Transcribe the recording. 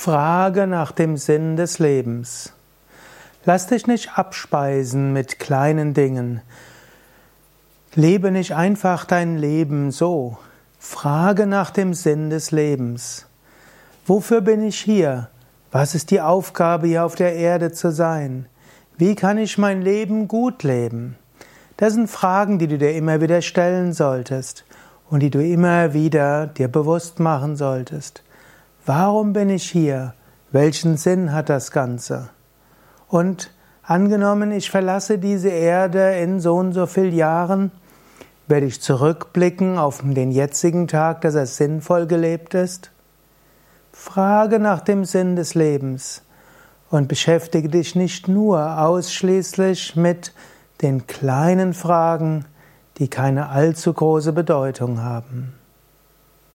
Frage nach dem Sinn des Lebens. Lass dich nicht abspeisen mit kleinen Dingen. Lebe nicht einfach dein Leben so. Frage nach dem Sinn des Lebens. Wofür bin ich hier? Was ist die Aufgabe, hier auf der Erde zu sein? Wie kann ich mein Leben gut leben? Das sind Fragen, die du dir immer wieder stellen solltest und die du immer wieder dir bewusst machen solltest. Warum bin ich hier? Welchen Sinn hat das Ganze? Und angenommen, ich verlasse diese Erde in so und so vielen Jahren, werde ich zurückblicken auf den jetzigen Tag, dass er sinnvoll gelebt ist? Frage nach dem Sinn des Lebens und beschäftige dich nicht nur ausschließlich mit den kleinen Fragen, die keine allzu große Bedeutung haben.